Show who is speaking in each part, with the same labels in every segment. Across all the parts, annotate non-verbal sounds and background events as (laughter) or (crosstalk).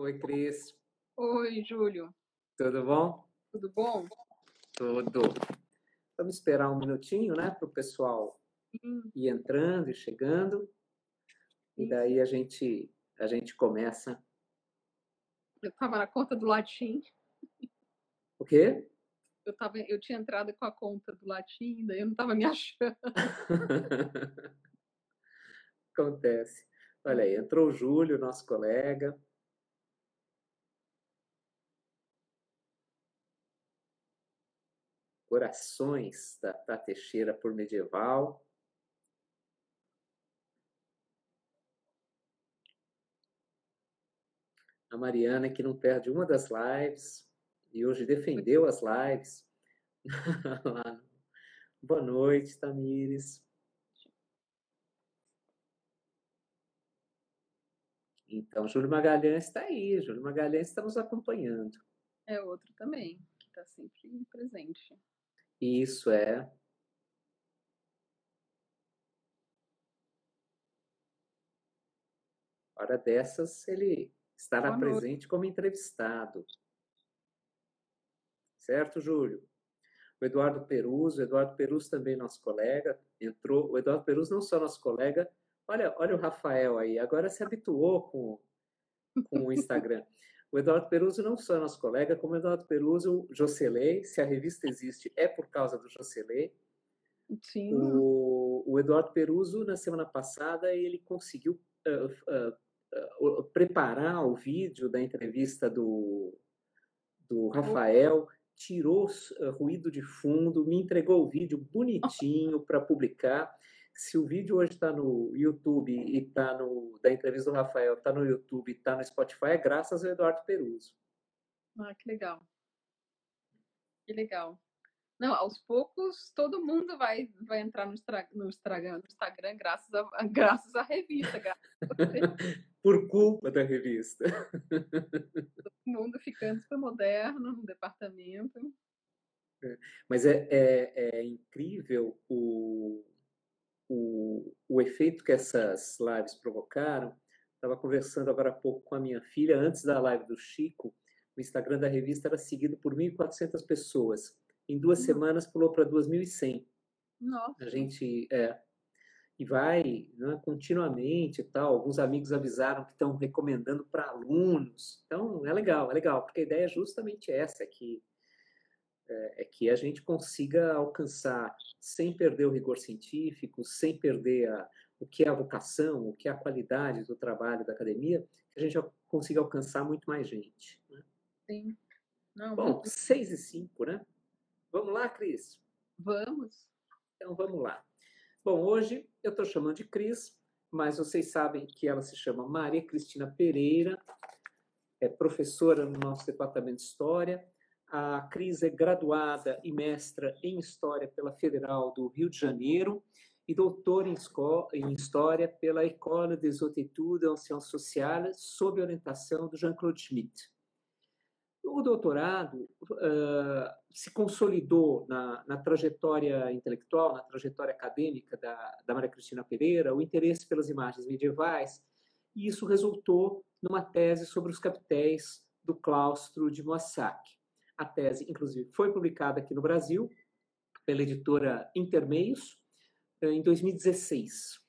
Speaker 1: Oi, Cris.
Speaker 2: Oi, Júlio.
Speaker 1: Tudo bom?
Speaker 2: Tudo bom?
Speaker 1: Tudo. Vamos esperar um minutinho, né, para o pessoal ir entrando e chegando. E daí a gente, a gente começa.
Speaker 2: Eu estava na conta do Latim.
Speaker 1: O quê?
Speaker 2: Eu, tava, eu tinha entrado com a conta do Latim, daí eu não estava me (laughs) achando.
Speaker 1: Acontece. Olha aí, entrou o Júlio, nosso colega. Corações da, da Teixeira por Medieval. A Mariana, que não perde uma das lives, e hoje defendeu as lives. (laughs) Boa noite, Tamires. Então, Júlio Magalhães está aí, Júlio Magalhães está nos acompanhando.
Speaker 2: É outro também, que está sempre presente.
Speaker 1: Isso é. Hora dessas, ele estará
Speaker 2: Boa noite.
Speaker 1: presente como entrevistado. Certo, Júlio? O Eduardo Peruso, o Eduardo Peruso também nosso colega, entrou. O Eduardo Peruso não só nosso colega, olha, olha o Rafael aí, agora se habituou com, com o Instagram. (laughs) O Eduardo Peruso não só nosso colega, como o Eduardo Peruso, Jocelei, se a revista existe, é por causa do Jocelei.
Speaker 2: Sim.
Speaker 1: O, o Eduardo Peruso, na semana passada, ele conseguiu uh, uh, uh, preparar o vídeo da entrevista do, do Rafael, tirou ruído de fundo, me entregou o vídeo bonitinho para publicar. Se o vídeo hoje está no YouTube e está no da entrevista do Rafael, está no YouTube, está no Spotify, é graças ao Eduardo Peruso.
Speaker 2: Ah, que legal. Que legal. Não, aos poucos todo mundo vai, vai entrar no, no, Instagram, no Instagram graças a, (laughs) graças à revista. Graças (laughs)
Speaker 1: Por culpa da revista. (laughs)
Speaker 2: Todo mundo ficando super moderno no departamento.
Speaker 1: É, mas é, é, é incrível o, o, o efeito que essas lives provocaram. Estava conversando agora há pouco com a minha filha, antes da live do Chico, o Instagram da revista era seguido por 1.400 pessoas. Em duas semanas pulou para 2.100.
Speaker 2: Nossa.
Speaker 1: A gente é, e vai né, continuamente e tal. Alguns amigos avisaram que estão recomendando para alunos. Então é legal, é legal, porque a ideia é justamente essa, é que é, é que a gente consiga alcançar sem perder o rigor científico, sem perder a, o que é a vocação, o que é a qualidade do trabalho da academia, que a gente consiga alcançar muito mais gente. Né?
Speaker 2: Sim. Não,
Speaker 1: Bom,
Speaker 2: muito...
Speaker 1: 6 e 5, né? Vamos lá, Cris?
Speaker 2: Vamos.
Speaker 1: Então, vamos lá. Bom, hoje eu estou chamando de Cris, mas vocês sabem que ela se chama Maria Cristina Pereira, é professora no nosso departamento de História. A Cris é graduada e mestra em História pela Federal do Rio de Janeiro e doutora em, em História pela École des Hautes Études en Sciences Sociales, sob orientação do Jean-Claude Schmitt. O doutorado uh, se consolidou na, na, trajetória intelectual, na trajetória acadêmica da, da Maria Cristina Pereira, o interesse pelas imagens medievais, e isso resultou numa tese sobre os capitéis do claustro de Moissac. A tese, inclusive, foi publicada aqui no Brasil pela editora Intermeios em 2016.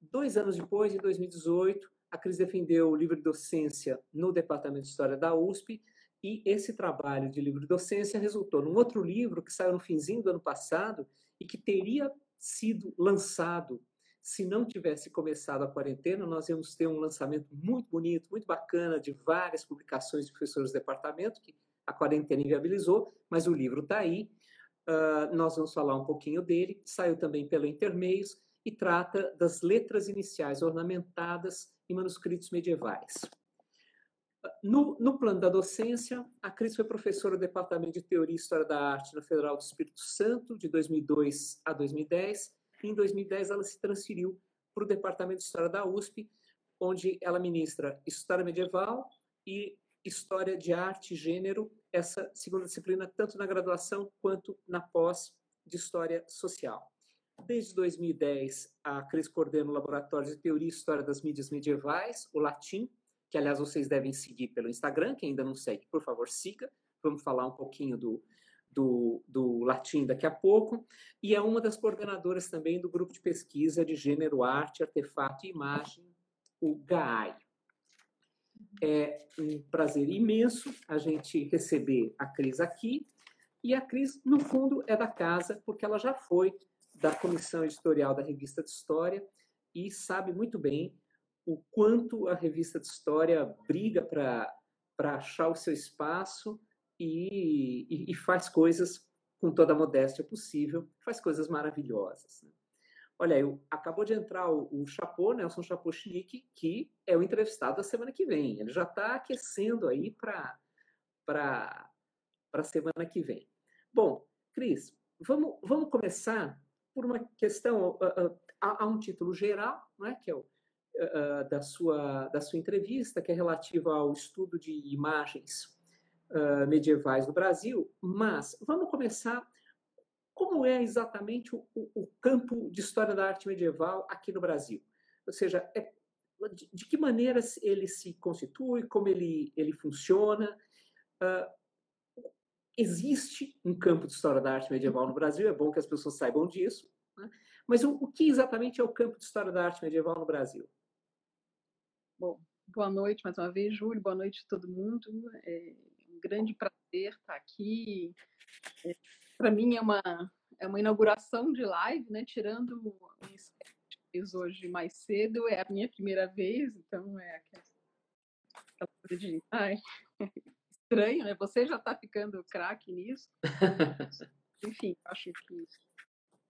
Speaker 1: Dois anos depois, em 2018, a Cris defendeu o livro de docência no Departamento de História da USP e esse trabalho de livro de docência resultou num outro livro que saiu no finzinho do ano passado e que teria sido lançado se não tivesse começado a quarentena, nós íamos ter um lançamento muito bonito, muito bacana, de várias publicações de professores do departamento, que a quarentena inviabilizou, mas o livro está aí. Uh, nós vamos falar um pouquinho dele. Saiu também pelo Intermeios e trata das letras iniciais ornamentadas em manuscritos medievais. No, no, plano da docência, a Cris foi professora do Departamento de Teoria e História da Arte na Federal do Espírito Santo, de 2002 a 2010. E em 2010, ela se transferiu para o Departamento de História da USP, onde ela ministra História Medieval e História de Arte e Gênero, essa segunda disciplina, tanto na graduação quanto na pós de História Social. Desde 2010, a Cris coordena o Laboratório de Teoria e História das Mídias Medievais, o LATIM, que aliás vocês devem seguir pelo Instagram, quem ainda não segue, por favor, siga. Vamos falar um pouquinho do, do, do latim daqui a pouco. E é uma das coordenadoras também do grupo de pesquisa de gênero, arte, artefato e imagem, o GAI. É um prazer imenso a gente receber a Cris aqui. E a Cris, no fundo, é da casa, porque ela já foi da comissão editorial da revista de História e sabe muito bem o quanto a revista de História briga para achar o seu espaço e, e, e, faz coisas com toda a modéstia possível, faz coisas maravilhosas. Né? Olha, eu, acabou de entrar o, o Chapô, Nelson Chapô Chinique, que é o entrevistado da semana que vem. Ele já está aquecendo aí para a semana que vem. Bom, Cris, vamos, vamos começar por uma questão. Uh, uh, há, um título geral, né, que é o, uh, da, sua, da sua entrevista, que é relativa ao estudo de imagens medievais no Brasil, mas vamos começar. Como é exatamente o, o, o, campo de história da arte medieval aqui no Brasil? Ou seja, é, de, de, que maneira ele se constitui, como ele, ele funciona? existe um campo de história da arte medieval no Brasil, é bom que as pessoas saibam disso. Né? Mas o, o, que exatamente é o campo de história da arte medieval no Brasil?
Speaker 2: Bom, boa noite mais uma vez, Júlio, boa noite a todo mundo. É um grande prazer estar aqui. É, Para mim é uma, é uma inauguração de live, né? tirando o fiz hoje mais cedo, é a minha primeira vez, então é aquela coisa de. Ai, (laughs) estranho, né? Você já está ficando craque nisso. (laughs) Enfim, acho que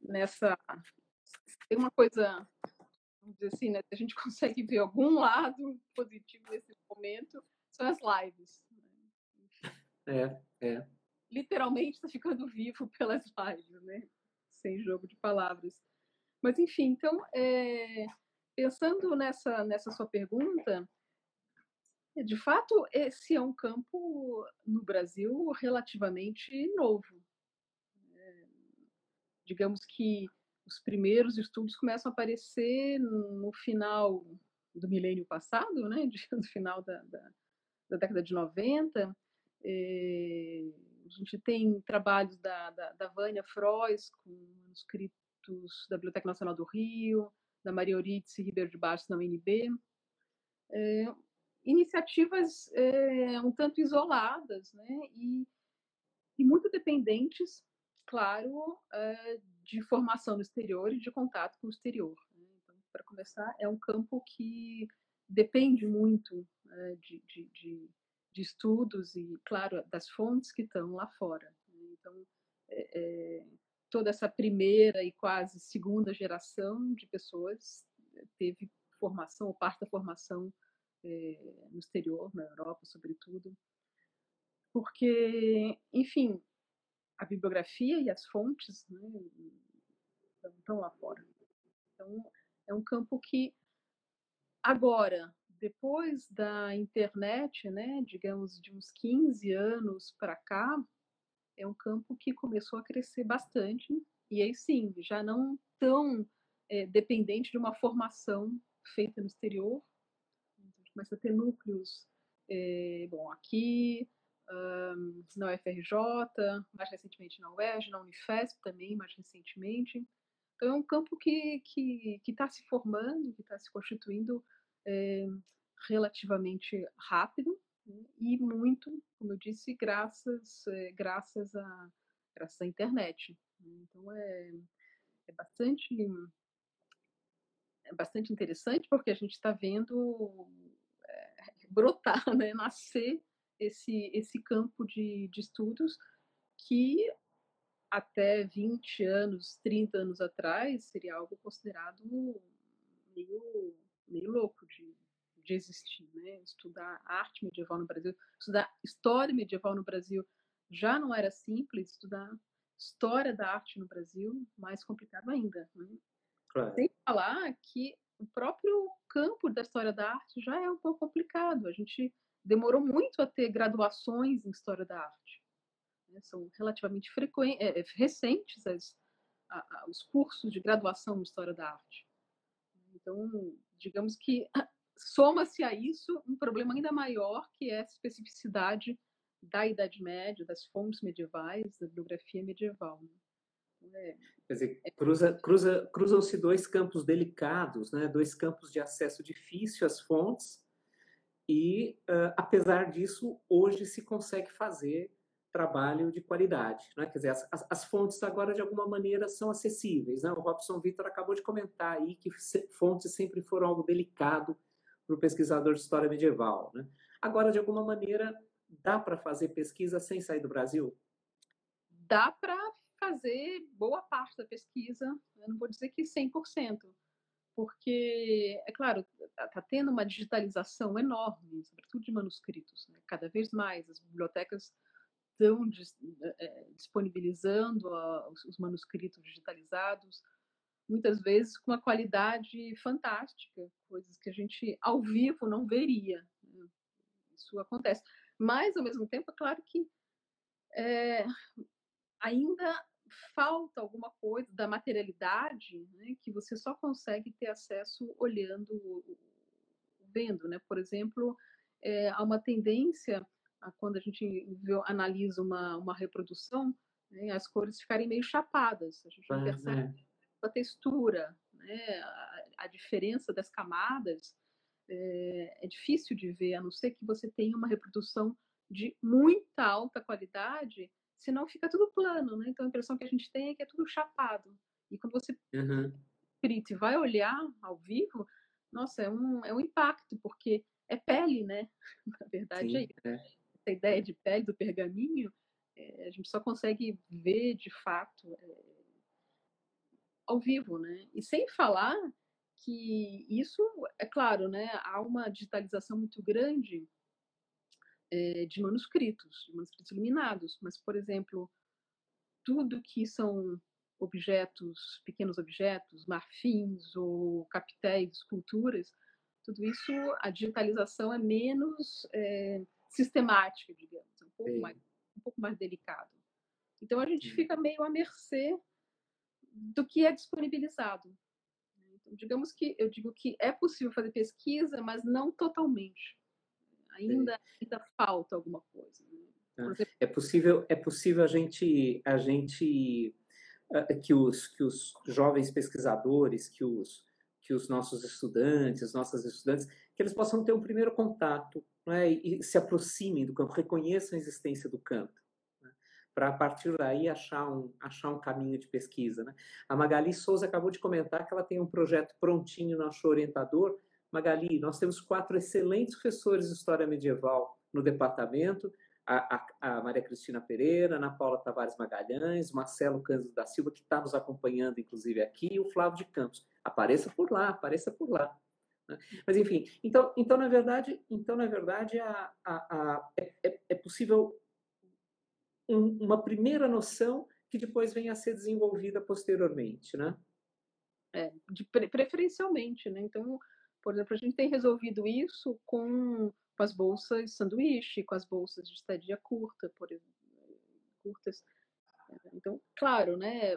Speaker 2: nessa tem uma coisa, vamos dizer assim, né? A gente (laughs) consegue ver algum lado positivo nesse momento, são as lives.
Speaker 1: Né? É, é.
Speaker 2: Literalmente está ficando vivo (laughs) pelas lives, né? Sem jogo de palavras. Mas enfim, então, é, pensando nessa nessa sua pergunta, de fato, esse é um campo no Brasil relativamente novo. É, digamos que os primeiros estudos começam a aparecer no final do milênio passado, né, (laughs) no final da, da, da década de 90. É, gente tem trabalhos da, da, da Vânia Frois com manuscritos da Biblioteca Nacional do Rio, da Maria Eurídice Ribeiro de Bastos na UNB. É, iniciativas é, um tanto isoladas né? e, e muito dependentes, claro, é, de formação no exterior e de contato com o exterior. Né? Então, para começar, é um campo que depende muito é, de, de, de, de, estudos e, claro, das fontes que estão lá fora. Né? Então, toda essa primeira e quase segunda geração de pessoas teve formação, ou parte da formação é, no exterior, na Europa, sobretudo, porque, enfim, a bibliografia e as fontes né, estão lá fora. Então, é um campo que, agora, depois da internet, né, digamos, de uns 15 anos para cá, é um campo que começou a crescer bastante, e aí sim, já não tão é, dependente de uma formação feita no exterior, começa a ter núcleos, é, bom, aqui, um, na UFRJ, mais recentemente na UERJ, na Unifesp também, mais recentemente. Então, é um campo que está que, que tá se formando, que está se constituindo é, relativamente rápido né, e muito, como eu disse, graças, é, graças, a, graças à internet. Né. Então, é, é bastante é bastante interessante porque a gente está vendo (laughs) brotar, né, nascer esse, esse campo de, de estudos que até 20 anos, 30 anos atrás, seria algo considerado meio, meio louco de, de existir. Né? Estudar arte medieval no Brasil, estudar história medieval no Brasil já não era simples, estudar história da arte no Brasil, mais complicado ainda. Né? Claro. Sem falar que o próprio campo da história da arte já é um pouco complicado. A gente demorou muito a ter graduações em história da arte. Né? São relativamente frequentes, é, é, recentes as, a, a, os cursos de graduação em história da arte. Então, digamos que (laughs) soma-se a isso um problema ainda maior, que é a especificidade da Idade Média, das fontes medievais, da bibliografia medieval. Né?
Speaker 1: É, Quer dizer, cruza, cruza, cruzam-se dois campos delicados, né? dois campos de acesso difícil às fontes, e, uh, apesar disso, hoje se consegue fazer trabalho de qualidade. Né? Quer dizer, as, as, fontes agora, de alguma maneira, são acessíveis. Né? O Robson Vitor acabou de comentar aí que fontes sempre foram algo delicado para o pesquisador de história medieval. Né? Agora, de alguma maneira, dá para fazer pesquisa sem sair do Brasil?
Speaker 2: Dá para fazer boa parte da pesquisa, eu não vou dizer que 100%, porque, é claro, está tá tendo uma digitalização enorme, sobretudo de manuscritos. Né? Cada vez mais as bibliotecas estão é, disponibilizando os manuscritos digitalizados, muitas vezes com uma qualidade fantástica, coisas que a gente ao vivo não veria. Né? Isso acontece. Mas, ao mesmo tempo, é claro que é, ainda falta alguma coisa da materialidade né, que você só consegue ter acesso olhando, vendo, né? Por exemplo, é, há uma tendência quando a gente vê, analisa uma, uma reprodução, né, as cores ficarem meio chapadas. A gente não percebe né? a textura, né, a, a, diferença das camadas. É, é difícil de ver, a não ser que você tenha uma reprodução de muita alta qualidade senão fica tudo plano, né? Então a impressão que a gente tem é que é tudo chapado. E quando você uhum. e vai olhar ao vivo, nossa, é um, é um impacto, porque é pele, né? (laughs) Na verdade Sim, é isso. É. Essa ideia de pele do pergaminho, é, a gente só consegue ver de fato é, ao vivo, né? E sem falar que isso, é claro, né? Há uma digitalização muito grande é, de manuscritos, de manuscritos iluminados, mas, por exemplo, tudo que são objetos, pequenos objetos, marfins ou capitéis, esculturas, tudo isso, a digitalização é menos é, sistemática, digamos, um pouco, mais, um pouco mais delicado. Então, a gente fica meio à mercê do que é disponibilizado. Né. Então, digamos que eu digo que é possível fazer pesquisa, mas não totalmente ainda, ainda falta alguma coisa. Né?
Speaker 1: Ah, exemplo, é possível, é possível a gente, a gente ah, que os, que os jovens pesquisadores, que os, que os nossos estudantes, nossas estudantes, que eles possam ter um primeiro contato né, e, se aproximem do campo, reconheçam a existência do campo, né, para a partir daí achar um, achar um caminho de pesquisa. Né. A Magali Souza acabou de comentar que ela tem um projeto prontinho no Nosso Orientador, Magali, nós temos quatro excelentes professores de História Medieval no departamento, a, a, a Maria Cristina Pereira, Ana Paula Tavares Magalhães, Marcelo Cândido da Silva, que está nos acompanhando, inclusive, aqui, e o Flávio de Campos. Apareça por lá, apareça por lá. Né? Mas, enfim, então, então na verdade, então, na verdade a, a, é, é, é possível um, uma primeira noção que depois venha a ser desenvolvida posteriormente, né?
Speaker 2: É, de, preferencialmente, né? Então, por exemplo, a gente tem resolvido isso com, com as bolsas sanduíche, com as bolsas de estadia curta, por curtas. Então, claro, né,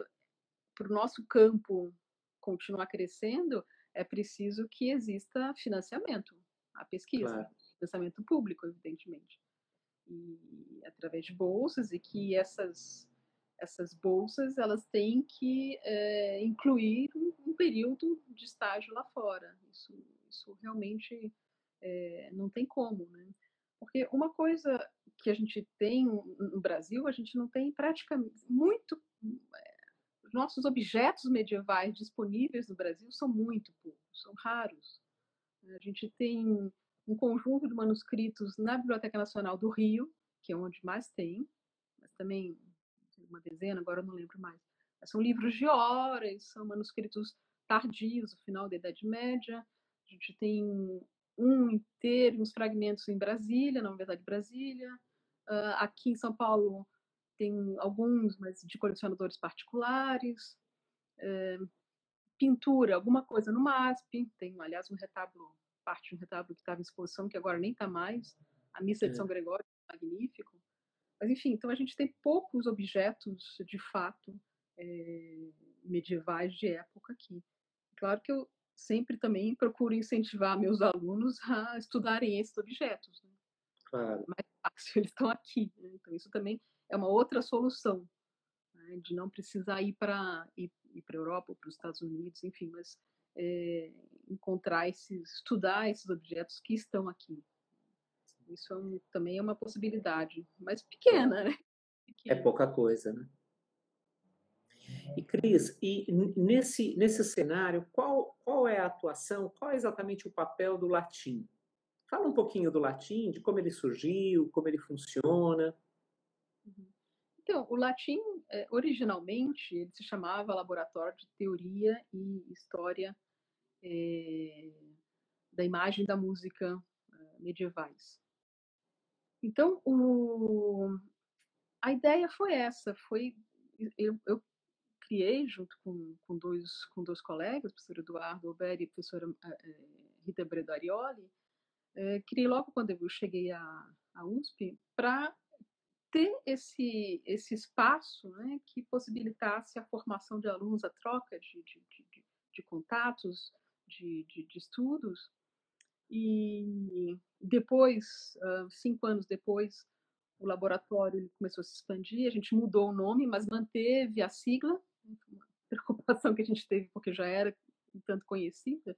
Speaker 2: para o nosso campo continuar crescendo, é preciso que exista financiamento à pesquisa, claro. financiamento público, evidentemente, e através de bolsas e que essas essas bolsas elas têm que é, incluir um, um, período de estágio lá fora. Isso isso realmente é, não tem como, né? Porque uma coisa que a gente tem no Brasil, a gente não tem praticamente muito. Os nossos objetos medievais disponíveis no Brasil são muito poucos, são raros. A gente tem um conjunto de manuscritos na Biblioteca Nacional do Rio, que é onde mais tem, mas também uma dezena, agora não lembro mais. Mas são livros de horas, são manuscritos tardios, do final da Idade Média, a gente tem um inteiro, uns fragmentos em Brasília, na Universidade de Brasília. Uh, aqui em São Paulo tem alguns, mas de colecionadores particulares. Uh, pintura, alguma coisa no MASP. Tem, aliás, um retábulo, parte de um retábulo que estava em exposição, que agora nem está mais. A Missa é. de São Gregório, magnífico. Mas, enfim, então a gente tem poucos objetos, de fato, é, medievais de época aqui. Claro que eu sempre também procuro incentivar meus alunos a estudarem esses objetos. Né?
Speaker 1: Claro.
Speaker 2: Mais fácil, (laughs) eles estão aqui. Né? Então, isso também é uma outra solução, né? de não precisar ir para ir, ir a Europa ou para os Estados Unidos, enfim, mas é, encontrar esses, estudar esses objetos que estão aqui. Isso é um, também é uma possibilidade, mas pequena, né? (laughs)
Speaker 1: É pequena. É pouca coisa, né? E Cris, e nesse, nesse cenário, qual, qual é a atuação, qual é exatamente o papel do latim? Fala um pouquinho do latim, de como ele surgiu, como ele funciona.
Speaker 2: Então, o latim, eh, originalmente, ele se chamava Laboratório de Teoria e História é, da Imagem da Música eh, medievais. Então, o, a ideia foi essa, foi eu, eu criei junto com, com, dois, com dois colegas, o professor Eduardo Alberi e a professora Rita Bredarioli, é, criei logo quando eu cheguei à USP, para ter esse, esse espaço né, que possibilitasse a formação de alunos, a troca de, de, de, de contatos, de, de, estudos. E depois, cinco anos depois, o laboratório começou a se expandir, a gente mudou o nome, mas manteve a sigla, uma (laughs) preocupação que a gente teve porque já era um tanto conhecida,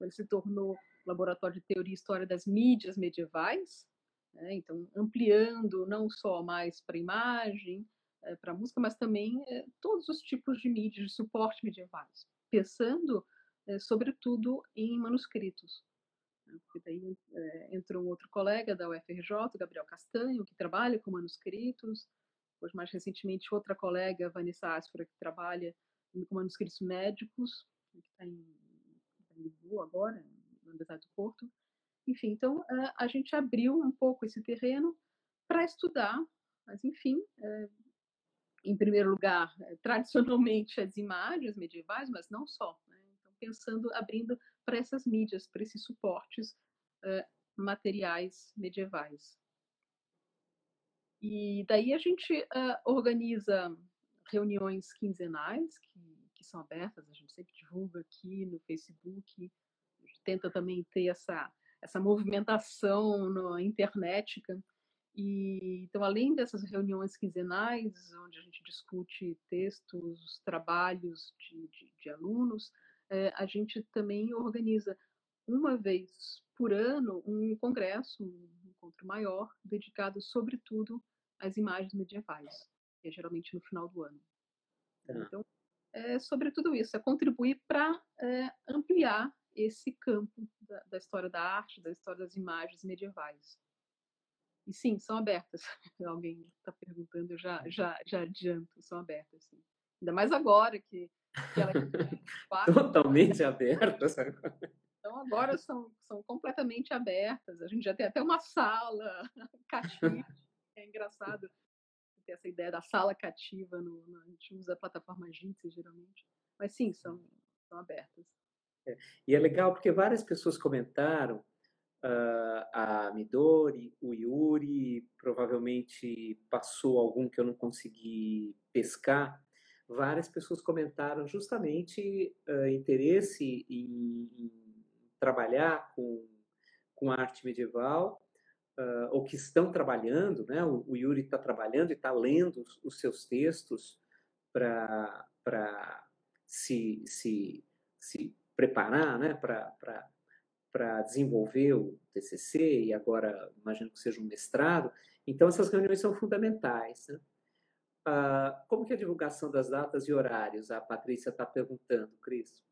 Speaker 2: ele se tornou Laboratório de Teoria e História das Mídias Medievais, né? então ampliando não só mais para imagem, é, para música, mas também é, todos os tipos de mídias de suporte medievais, pensando é, sobretudo em manuscritos. Né? Porque daí entrou um outro colega da UFRJ, Gabriel Castanho, que trabalha com manuscritos, depois, mais recentemente, outra colega, Vanessa Aspera, que trabalha com manuscritos médicos, que está em, tá em Lisboa agora, na Universidade do Porto. Enfim, então a gente abriu um pouco esse terreno para estudar, mas enfim, em primeiro lugar, eh, (laughs) tradicionalmente as imagens medievais, mas não só. Né? Então, pensando, abrindo para essas mídias, para esses suportes materiais medievais. E daí a gente uh, organiza reuniões quinzenais, que, que são abertas, a gente sempre divulga aqui no Facebook, tenta também ter essa, essa movimentação na internet. E, então, além dessas reuniões quinzenais, onde a gente discute textos, trabalhos de, de, de alunos, eh, a gente também organiza uma vez por ano um congresso, um encontro maior, dedicado sobretudo às imagens medievais, que é geralmente no final do ano. Tá. Então, é sobre tudo isso, é contribuir para é, ampliar esse campo da, da, história da arte, da história das imagens medievais. E sim, são abertas. (laughs) Alguém está perguntando, eu já, uhum. já, já adianto, são abertas. Sim. Ainda mais agora que, que ela (laughs)
Speaker 1: totalmente (laughs) abertas.
Speaker 2: Então agora são, são completamente abertas. A gente já tem até uma sala cativa é engraçado ter essa ideia da sala cativa, no, no, a gente usa a plataforma Jitsi geralmente, mas sim, são, são abertas.
Speaker 1: E é legal porque várias pessoas comentaram, uh, a Midori, o Yuri, provavelmente passou algum que eu não consegui pescar, várias pessoas comentaram justamente uh, interesse em, em, trabalhar com, com arte medieval uh, ou que estão trabalhando, né? O, o Yuri está trabalhando e está lendo os, os, seus textos para se, se, se preparar, né? Para desenvolver o TCC e agora imagino que seja um mestrado. Então essas reuniões são fundamentais. Né? Uh, como que é a divulgação das datas e horários? A Patrícia está perguntando, Cris.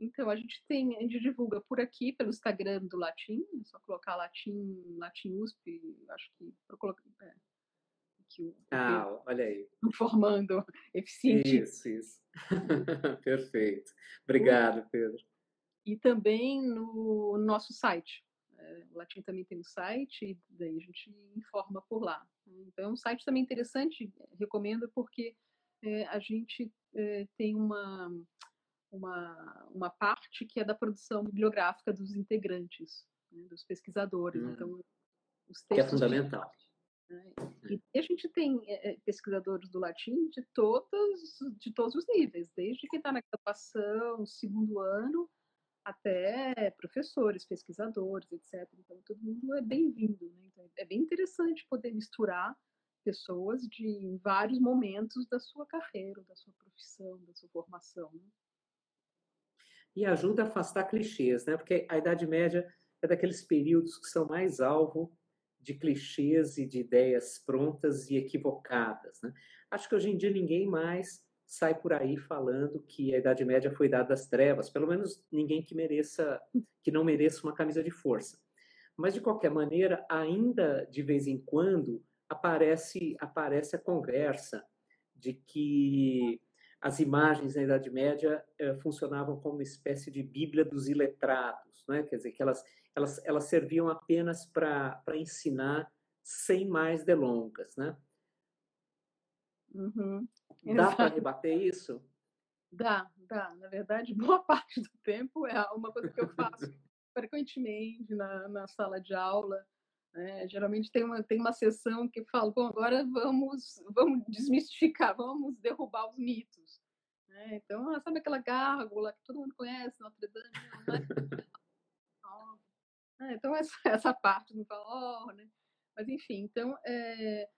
Speaker 2: Então, a gente tem, a gente divulga por aqui, pelo Instagram do Latim, é só colocar Latim, Latim USP, acho que para colocar. É,
Speaker 1: que ah, olha aí.
Speaker 2: Informando eficiente.
Speaker 1: Isso, isso. (laughs) Perfeito. Obrigado, Pedro.
Speaker 2: E também no nosso site. É, o Latim também tem um site, e daí a gente informa por lá. Então, é um site também interessante, recomendo, porque é, a gente é, tem uma uma, uma parte que é da produção bibliográfica dos integrantes, né, dos pesquisadores. Hum. Então,
Speaker 1: os textos que é fundamental.
Speaker 2: né? E a gente tem é, pesquisadores do latim de todos, de todos os níveis, desde quem está na graduação, segundo ano, até professores, pesquisadores, etc. Então, todo mundo é bem-vindo. Né? Então, é bem interessante poder misturar pessoas de vários momentos da sua carreira, da sua profissão, da sua formação. Né?
Speaker 1: E ajuda a afastar clichês, né? Porque a Idade Média é daqueles períodos que são mais alvo de clichês e de ideias prontas e equivocadas, né? Acho que hoje em dia ninguém mais sai por aí falando que a Idade Média foi dada das trevas, pelo menos ninguém que mereça, que não mereça uma camisa de força. Mas de qualquer maneira, ainda de vez em quando aparece aparece a conversa de que as imagens na Idade Média eh, funcionavam como uma espécie de Bíblia dos iletrados, né? Quer dizer que elas elas, elas serviam apenas para ensinar sem mais delongas, né?
Speaker 2: Uhum.
Speaker 1: Dá para rebater isso?
Speaker 2: Dá, dá. Na verdade, (laughs) boa parte do tempo é uma coisa que eu faço frequentemente na, na sala de aula. Né? Geralmente tem uma, tem uma sessão que fala, bom, agora vamos, vamos desmistificar, vamos derrubar os mitos. Né? Então, ah, sabe aquela gárgula que todo mundo conhece, Notre Dame? Né? então, (laughs) essa, essa parte não fala, oh, né? Mas, enfim, então, é...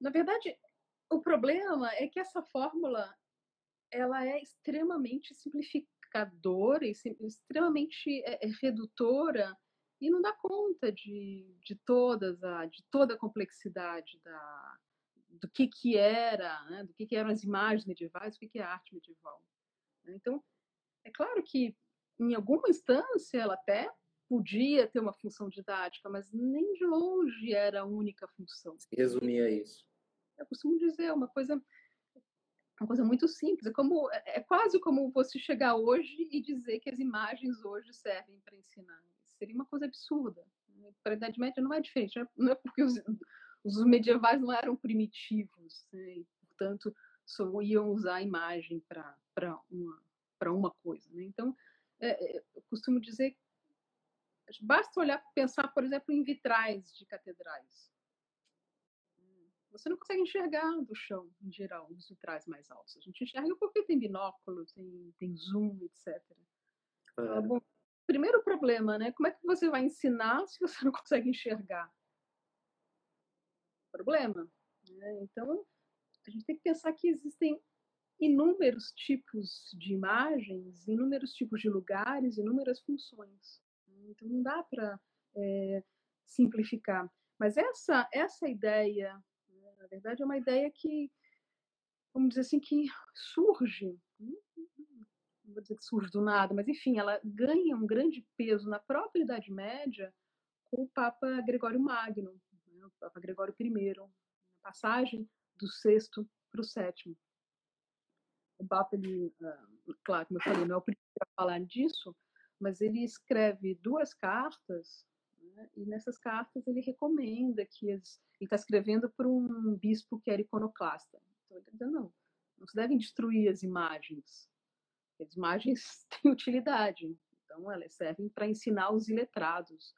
Speaker 2: na verdade, o problema é que essa fórmula ela é extremamente simplificadora e extremamente é, é, redutora e não dá conta de, de todas a de toda a complexidade da do que que era né, do que que eram as imagens medievais do que que é a arte medieval então é claro que em alguma instância ela até podia ter uma função didática mas nem de longe era a única função.
Speaker 1: Resumia isso
Speaker 2: eu costumo dizer uma coisa uma coisa muito simples. É, como, é, é quase como você chegar hoje e dizer que as imagens hoje servem para ensinar. Seria uma coisa absurda. Para a Idade Média não é diferente. Não é porque os, os medievais não eram primitivos, né? e, portanto, só iam usar a imagem para uma, uma coisa. Né? Então, é, é, eu costumo dizer basta olhar, pensar, por exemplo, em vitrais de catedrais. Você não consegue enxergar do chão, em geral, os vitrais mais altos. A gente enxerga porque tem binóculo, tem, tem zoom, etc. É. bom, primeiro problema, né? Como é que você vai ensinar se você não consegue enxergar? Problema. Né? Então, a gente tem que pensar que existem inúmeros tipos de imagens, inúmeros tipos de lugares, inúmeras funções. Então, não dá para é, simplificar. Mas essa, essa ideia na verdade, é uma ideia que, vamos dizer assim, que surge, não vou dizer que surge do nada, mas enfim, ela ganha um grande peso na própria Idade Média com o Papa Gregório Magno, né, o Papa Gregório I, na passagem do sexto para o sétimo. O Papa, ele, ah, claro, como eu falei, não é o primeiro a falar disso, mas ele escreve duas cartas né? E nessas cartas ele recomenda que as, ele está escrevendo para um bispo que era iconoclasta. Então ele está dizendo, não, não se devem destruir as imagens. As imagens (laughs) têm utilidade, então elas servem para ensinar os iletrados.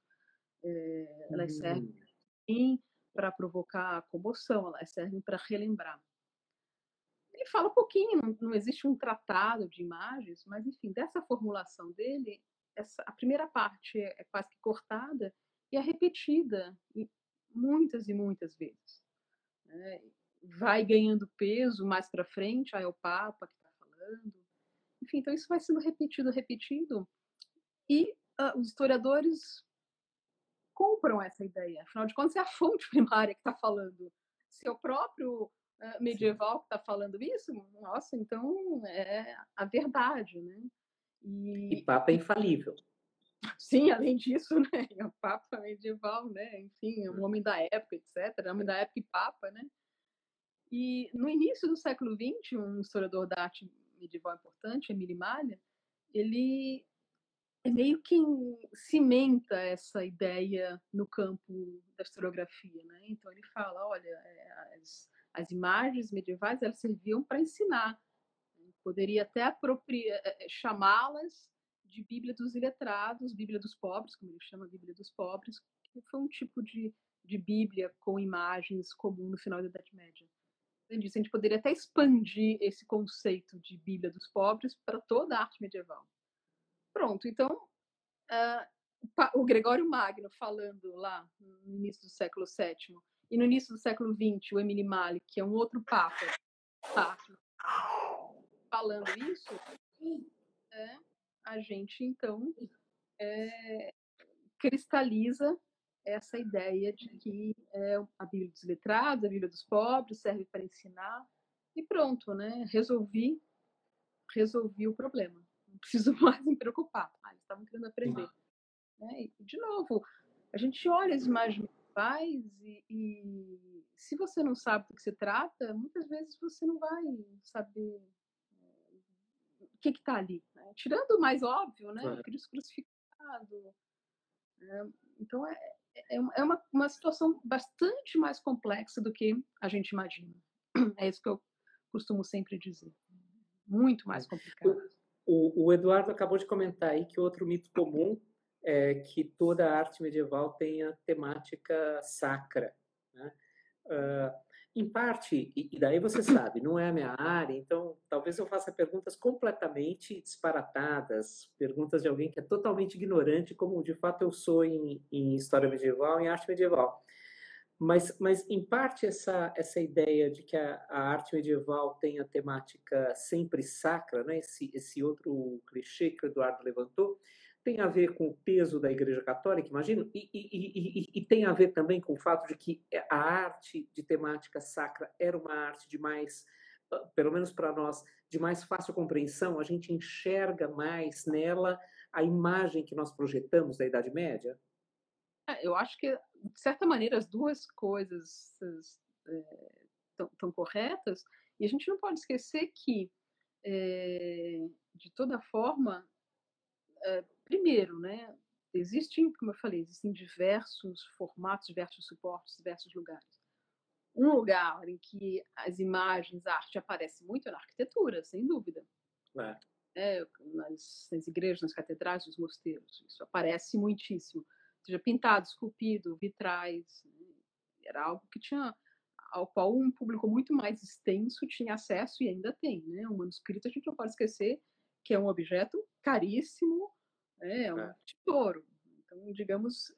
Speaker 2: É, elas servem para provocar comoção, elas servem para relembrar. Ele fala um pouquinho, não, não, existe um tratado de imagens, mas enfim, dessa formulação dele, essa, a primeira parte é, é quase que cortada e é repetida muitas e muitas vezes. Né? Vai ganhando peso mais para frente, aí é o Papa que está falando. Enfim, então isso vai sendo repetido, repetido, e uh, os historiadores compram essa ideia. Afinal de contas, é a fonte (laughs) primária que está falando. Se é o próprio uh, medieval Sim. que está falando isso, nossa, então é a verdade, né?
Speaker 1: E, e Papa é infalível.
Speaker 2: Sim, além disso, (laughs) né, é o Papa medieval, né, enfim, é um homem da época, etc., homem da época e Papa, né, e no início do século XX, um historiador da arte medieval importante, Emile Malha, ele é meio que cimenta essa ideia no campo da historiografia, né, então ele fala, olha, é, as, as imagens medievais, elas serviam para ensinar, poderia até chamá-las de Bíblia dos Iletrados, Bíblia dos Pobres, como ele chama, Bíblia dos Pobres, que foi um tipo de, de Bíblia com imagens comum no final da Idade Média. Além disso, a gente poderia até expandir esse conceito de Bíblia dos Pobres para toda a arte medieval. Pronto, então uh, o Gregório Magno falando lá no início do século VII e no início do século XX o Emile Malik, que é um outro papa, papa falando isso, é, a gente então é, cristaliza essa ideia de que é a Bíblia dos letrados, a Bíblia dos pobres, serve para ensinar e pronto, né? Resolvi, resolvi o problema. Não preciso (laughs) mais me preocupar. Ah, eles estavam querendo aprender. Né? E, de novo, a gente olha as imagens medievais e, e se você não sabe do que se trata, muitas vezes você não vai saber que está ali. Né? Tirando o mais óbvio, né? O Cristo crucificado. Né? Então, é, é, é uma, uma situação bastante mais complexa do que a gente imagina. É isso que eu costumo sempre dizer. Muito mais complicado.
Speaker 1: O, o Eduardo acabou de comentar aí que outro mito comum é que toda a arte medieval tenha temática sacra. Né? Uh, em parte, e daí você sabe, não é a minha área, então talvez eu faça perguntas completamente disparatadas, perguntas de alguém que é totalmente ignorante, como de fato eu sou em, em história medieval, em arte medieval. Mas, mas em parte, essa, essa ideia de que a, a arte medieval tem a temática sempre sacra, né? esse, esse outro clichê que o Eduardo levantou, tem a ver com o peso da Igreja Católica, imagino, e, e, e, e, tem a ver também com o fato de que a arte de temática sacra era uma arte de mais, pelo menos para nós, de mais fácil compreensão, a gente enxerga mais nela a imagem que nós projetamos da Idade Média?
Speaker 2: É, eu acho que, de certa maneira, as duas coisas estão é, corretas, e a gente não pode esquecer que, é, de toda forma, primeiro, né, existem, como eu falei, existem diversos formatos, diversos suportes, diversos lugares. Um lugar em que as imagens, a arte aparece muito é na arquitetura, sem dúvida. É. É, nas, nas, igrejas, nas catedrais, nos mosteiros. Isso aparece muitíssimo. Seja pintado, esculpido, vitrais. Né? Era algo que tinha ao qual um público muito mais extenso tinha acesso e ainda tem. Né? O manuscrito, a gente não pode esquecer que é um objeto caríssimo, né? é um é. tesouro. Então, digamos,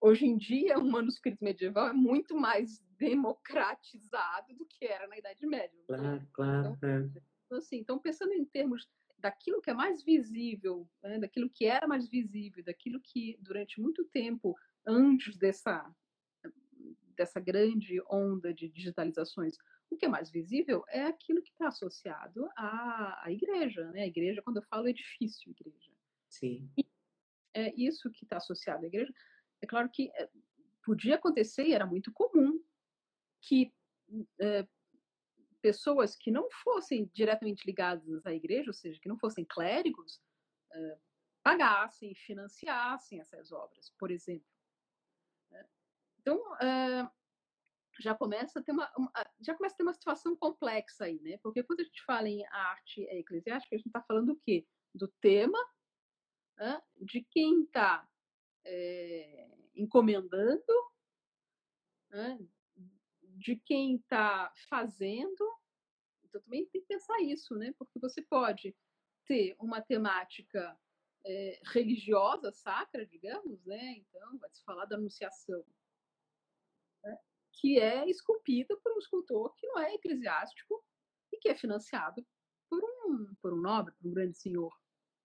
Speaker 2: hoje em dia, um manuscrito medieval é muito mais democratizado do que era na Idade Média.
Speaker 1: Claro, claro.
Speaker 2: Então, é. então, assim, então, pensando em termos daquilo que é mais visível, né? daquilo que era mais visível, daquilo que durante muito tempo, antes dessa, dessa grande onda de digitalizações, o que é mais visível é aquilo que está associado à, à igreja, né? A igreja, quando eu falo edifício, igreja.
Speaker 1: Sim.
Speaker 2: E é isso que está associado à igreja. É claro que é, podia acontecer e era muito comum que é, pessoas que não fossem diretamente ligadas à igreja, ou seja, que não fossem clérigos, é, pagassem, financiassem essas obras, por exemplo. Né? Então, é, já começa a ter uma, uma, já começa a ter uma situação complexa aí, né? Porque quando a gente fala em arte eclesiástica, a gente está falando do quê? Do tema, né? de quem está é, encomendando, né? de quem está fazendo. Então também tem que pensar isso, né? Porque você pode ter uma temática é, religiosa sacra, digamos, né? Então vai se falar da anunciação que é esculpida por um escultor que não é eclesiástico e que é financiado por um, por um nobre, por um grande senhor,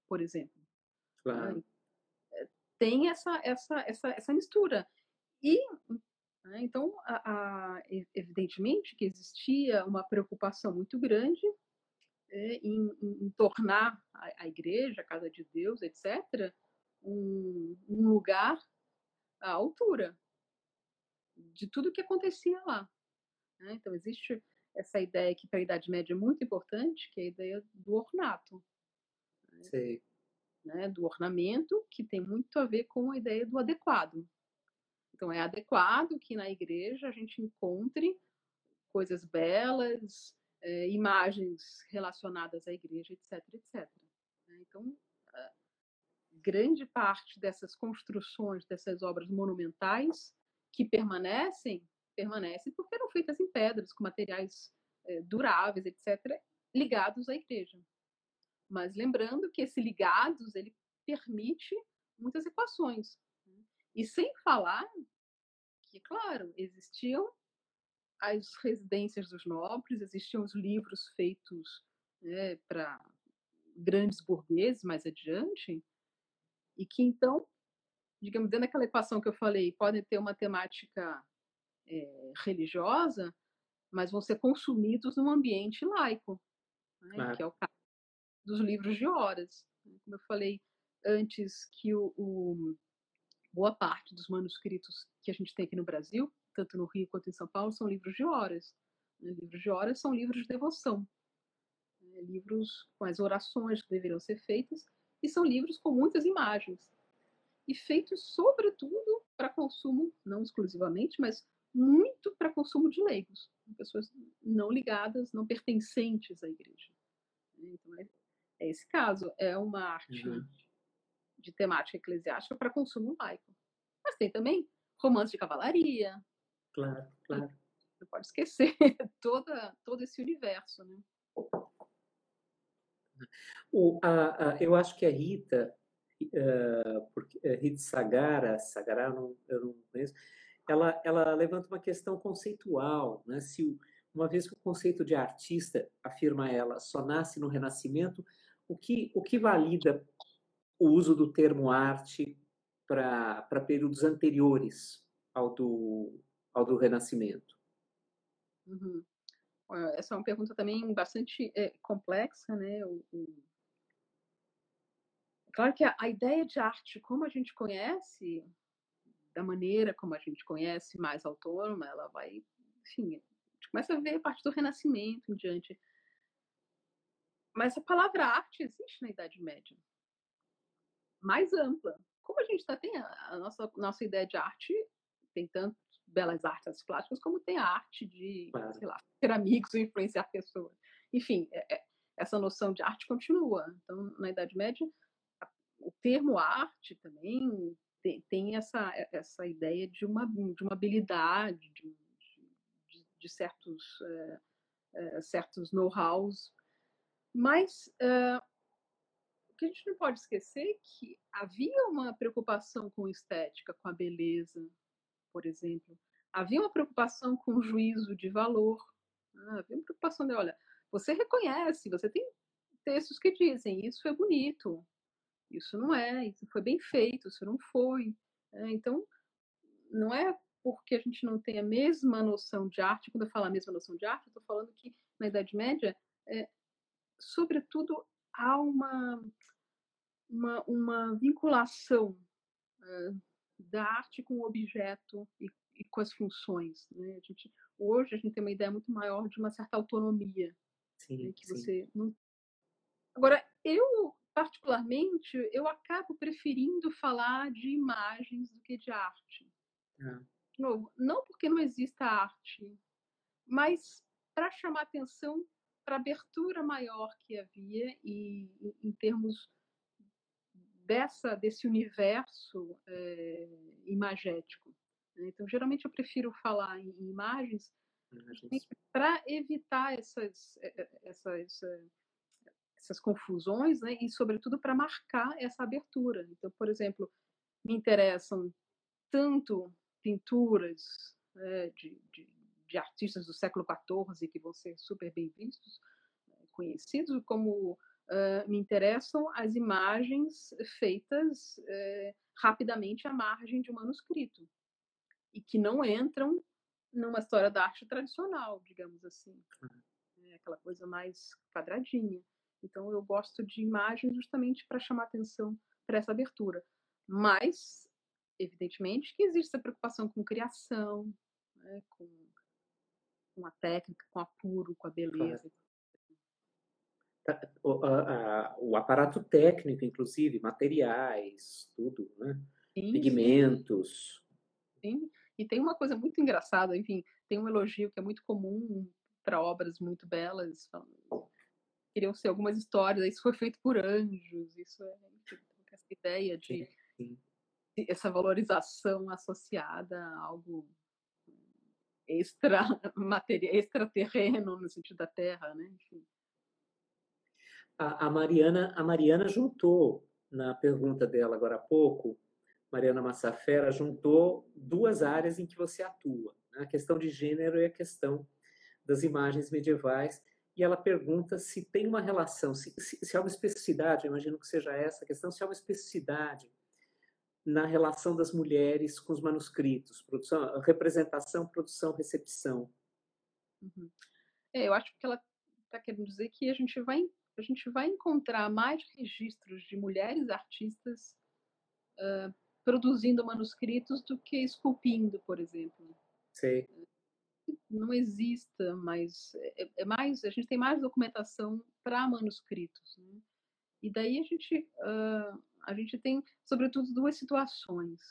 Speaker 2: por exemplo.
Speaker 1: Claro.
Speaker 2: É, tem essa, essa, essa, essa mistura. E, né, então, a, a, evidentemente que existia uma preocupação muito grande é, em, em, tornar a, a, igreja, a casa de Deus, etc., um, um lugar à altura de tudo que acontecia lá. Né? Então, existe essa ideia que para a Idade Média é muito importante, que é a ideia do ornato.
Speaker 1: Né?
Speaker 2: Né? Do ornamento, que tem muito a ver com a ideia do adequado. Então, é adequado que na igreja a gente encontre coisas belas, é, imagens relacionadas à igreja, etc, etc. Né? Então, grande parte dessas construções, dessas obras monumentais, que permanecem, permanecem porque eram feitas em pedras, com materiais é, duráveis, etc., ligados à igreja. Mas lembrando que esse ligados ele permite muitas equações. Né? E sem falar que, claro, existiam as residências dos nobres, existiam os livros feitos né, para grandes burgueses mais adiante, e que então, digamos, dentro daquela equação que eu falei, podem ter uma temática é, religiosa, mas vão ser consumidos num ambiente laico, né, claro. que é o caso dos livros de horas. Né. Como eu falei antes, que o, o, boa parte dos manuscritos que a gente tem aqui no Brasil, tanto no Rio quanto em São Paulo, são livros de horas. Né. Livros de horas são livros de devoção, né, livros com as orações que deveriam ser feitas, e são livros com muitas imagens. E feitos, sobretudo, para consumo, não exclusivamente, mas muito para consumo de leigos, pessoas não ligadas, não pertencentes à igreja. Então, é, é esse caso. É uma arte uhum. de temática eclesiástica para consumo laico. Mas tem também romance de cavalaria.
Speaker 1: Claro, claro.
Speaker 2: Não pode esquecer (laughs) toda, todo esse universo, né?
Speaker 1: O, a, a, eu acho que a Rita, uh, porque, uh, Rita Sagara, Sagara eu não, eu não conheço, ela, ela levanta uma questão conceitual, né? Se uma vez que o conceito de artista, afirma ela, só nasce no Renascimento, o que, o que valida o uso do termo arte para períodos anteriores ao do, ao do Renascimento?
Speaker 2: Uhum. Essa é uma pergunta também bastante é, complexa, né? O, o... Claro que a, a, ideia de arte, como a gente conhece, da maneira como a gente conhece, mais autônoma, ela vai, enfim, a gente começa a ver a partir do Renascimento em diante. Mas a palavra arte existe na Idade Média, mais ampla. Como a gente tá, tem a, a nossa, nossa ideia de arte, tem tanto belas artes plásticas, como tem a arte de, claro. sei lá, ter amigos ou influenciar pessoas. Enfim, é, é, essa noção de arte continua. Então, na Idade Média, o termo arte também tem, tem essa, essa ideia de uma, de uma habilidade, de, de, de certos, é, é, certos know-hows. Mas é, o que a gente não pode esquecer é que havia uma preocupação com estética, com a beleza, por exemplo. Havia uma preocupação com o juízo de valor. Ah, havia uma preocupação de, olha, você reconhece, você tem textos que dizem isso é bonito, isso não é, isso foi bem feito, isso não foi. É, então, não é porque a gente não tem a mesma noção de arte, quando eu falo a mesma noção de arte, eu estou falando que na Idade Média, é, sobretudo, há uma, uma, uma vinculação é, da arte com o objeto e, e com as funções. Né? A gente, hoje a gente tem uma ideia muito maior de uma certa autonomia. Sim, né? que sim. você não... Agora, eu particularmente, eu acabo preferindo falar de imagens do que de arte. É. De novo, não porque não exista arte, mas para chamar atenção para a abertura maior que havia e em termos dessa desse universo é, imagético. Né. Então, geralmente eu prefiro falar em imagens para evitar essas, eh, eh, essas essas confusões, né? E sobretudo para marcar essa abertura. Então, por exemplo, me interessam tanto pinturas né, de, de, de, artistas do século XIV que vão ser super bem vistos, né, conhecidos, como uh, me interessam as imagens feitas uh, rapidamente à margem de um manuscrito e que não entram numa história da arte tradicional, digamos assim, é aquela coisa mais quadradinha. Então eu gosto de imagens justamente para chamar atenção para essa abertura. Mas, evidentemente, que existe essa preocupação com criação, né, com, com a técnica, com o apuro, com a beleza.
Speaker 1: Claro. Tá, o, a, o, aparato técnico, inclusive, materiais, tudo, né? Sim, Pigmentos.
Speaker 2: Sim. sim. E tem uma coisa muito engraçada, enfim, tem um elogio que é muito comum para obras muito belas, queriam ser algumas histórias, isso foi feito por anjos, isso é essa ideia de, sim, sim. essa valorização associada a algo extra (laughs) matéria, extraterreno no sentido da Terra, né? Enfim.
Speaker 1: A, a, Mariana, a Mariana juntou na pergunta dela agora há pouco, Mariana Massafera juntou duas áreas em que você atua, né? a questão de gênero e a questão das imagens medievais. E ela pergunta se tem uma relação, se, se, se há uma especificidade, eu imagino que seja essa a questão, se há uma especificidade na relação das mulheres com os manuscritos, produção, representação, produção, recepção.
Speaker 2: Uhum. É, eu acho que ela está querendo dizer que a gente vai a gente vai encontrar mais registros de mulheres artistas uh, produzindo manuscritos do que esculpindo, por exemplo.
Speaker 1: Sim.
Speaker 2: Não exista, mas é, é mais a gente tem mais documentação para manuscritos. Né? E daí a gente uh, a gente tem, sobretudo, duas situações.